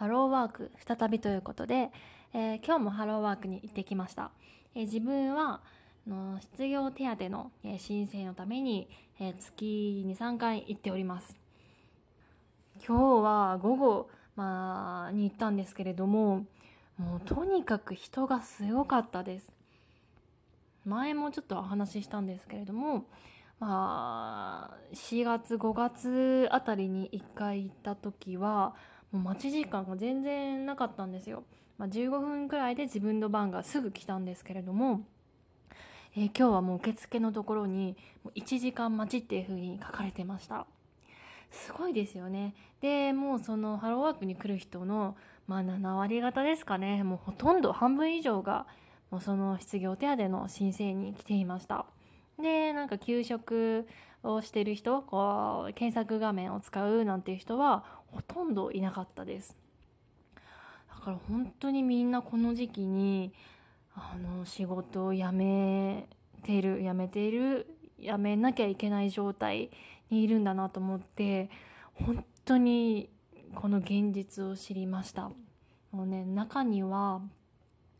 ハローワーク再びということで、えー、今日もハローワークに行ってきました。えー、自分はの失業手当の、えー、申請のために、え月2、3回行っております。今日は午後、まあ、に行ったんですけれども、もうとにかく人がすごかったです。前もちょっとお話ししたんですけれども、まあ、4月5月あたりに1回行った時はもう待ち時間が全然なかったんですよ。まあ、15分くらいで自分の番がすぐ来たんですけれども、えー、今日はもう受付のところに1時間待ちっていう風に書かれてました。すごいですよね。で、もうそのハローワークに来る人の、まあ7割方ですかね。もうほとんど半分以上が、もうその失業手当の申請に来ていました。で、なんか給食をしてる人、こう、検索画面を使うなんていう人はほとんどいなかったです。だから本当にみんなこの時期に、あの、仕事を辞めてる、辞めている、辞めなきゃいけない状態にいるんだなと思って、本当にこの現実を知りました。もうね、中には、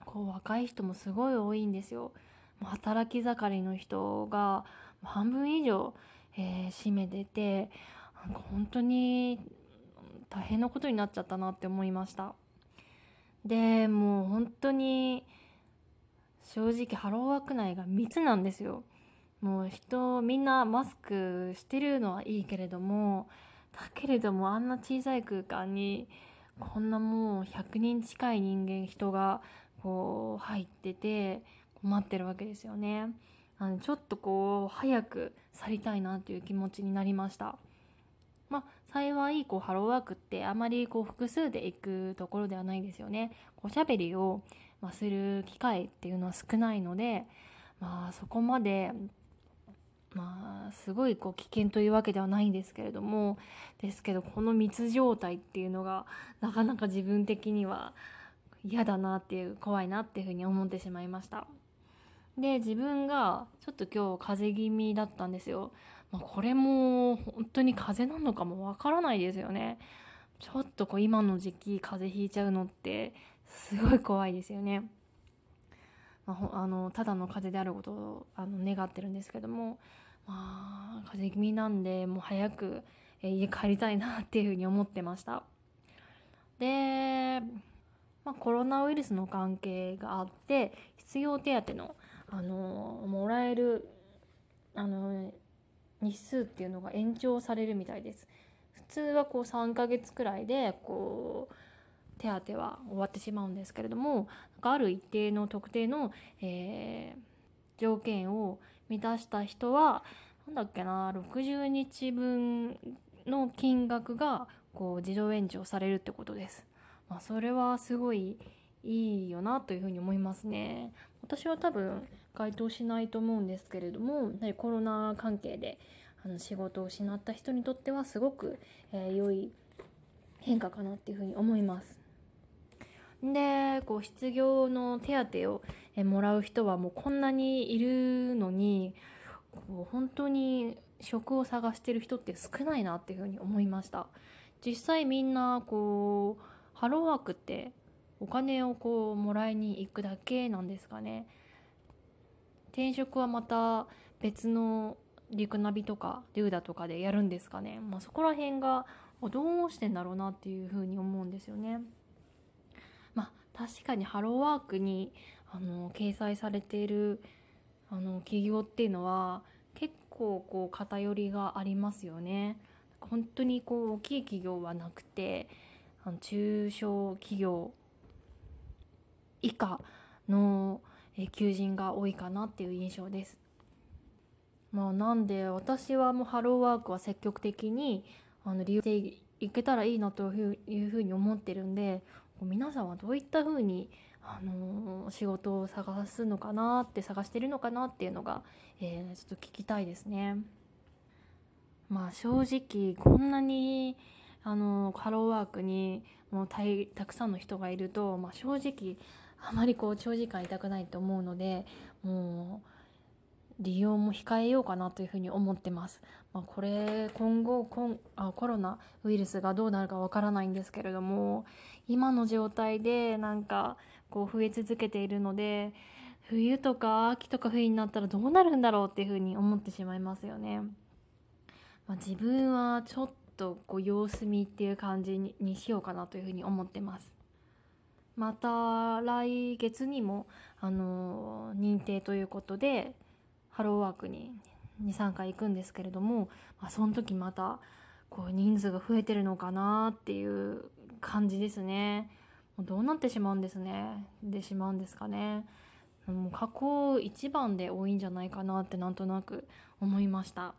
こう若い人もすごい多いんですよ。働き盛りの人が半分以上、えー、占めてて、なんか本当に大変なことになっちゃったなって思いました。で、もう本当に正直ハローワーク内が密なんですよ。もう人みんなマスクしてるのはいいけれども、だけれどもあんな小さい空間にこんなもう100人近い人間人がこう入ってて困ってるわけですよね。あのちょっとこう早く去りたいなっていう気持ちになりました。まあ、幸いこうハローワークってあまりこう複数で行くところではないですよね。おしゃべりを、まする機会っていうのは少ないので、まあ、そこまでまあ、すごいこう危険というわけではないんですけれどもですけどこの密状態っていうのがなかなか自分的には嫌だなっていう怖いなっていうふうに思ってしまいましたで自分がちょっと今日風邪気味だったんですよ、まあ、これも本当に風邪なのかもわからないですよね。ちょっとこう今の時期風邪ひいちゃうのってすごい怖いですよね。まあ、あのただの風邪であることをあの願ってるんですけども、まあ、風邪気味なんでもう早く家帰りたいなっていうふうに思ってました。で、まあ、コロナウイルスの関係があって必要手当のあのもらえるあの日数っていうのが延長されるみたいです普通はこう3ヶ月くらいでこう手当は終わってしまうんですけれどもなんかある一定の特定の、えー、条件を満たした人はなんだっけな60日分の金額がこう自動延長されるってことです。まあ、それはすごいいいよなというふうに思いますね。私は多分該当しないと思うんですけれどもコロナ関係であの仕事を失った人にとってはすごく、えー、良い変化かなっていうふうに思います。でこう失業の手当をもらう人はもうこんなにいるのにこう本当に職を探してる人って少ないなっていうふうに思いました実際みんなこうハローワークってお金をこうもらいに行くだけなんですかね転職はまた別のリクナビとかデューダとかでやるんですかね、まあ、そこら辺がどうしてんだろうなっていうふうに思うんですよね。ま確かにハローワークにあの掲載されているあの企業っていうのは結構こう偏りがありますよね。本当にこう大きい企業はなくてあの中小企業以下のえ求人が多いかなっていう印象です。まあ、なんで私はもうハローワークは積極的にあの利用していけたらいいなというふうに思ってるんで皆さんはどういった風にあの仕事を探すのかなって探してるのかなっていうのが、えー、ちょっと聞きたいですね。まあ正直こんなにあのハローワークにもうたくさんの人がいると、まあ、正直あまりこう長時間いたくないと思うのでもう利用も控えようかなというふうに思ってます。まあ、これ今後コンあコロナウイルスがどうなるかわからないんですけれども今の状態でなんかこう増え続けているので冬とか秋とか冬になったらどうなるんだろうっていうふうに思ってしまいますよね。まあ、自分はちょっとこう様子見っていう感じににしようかなというふうに思ってます。また来月にもあの認定ということでハローワークに23回行くんですけれども、まあ、その時またこう人数が増えてるのかなっていう感じですね。もうどうなってしまうんですね。でしまうんですかね。もう過去一番で多いんじゃないかなってなんとなく思いました。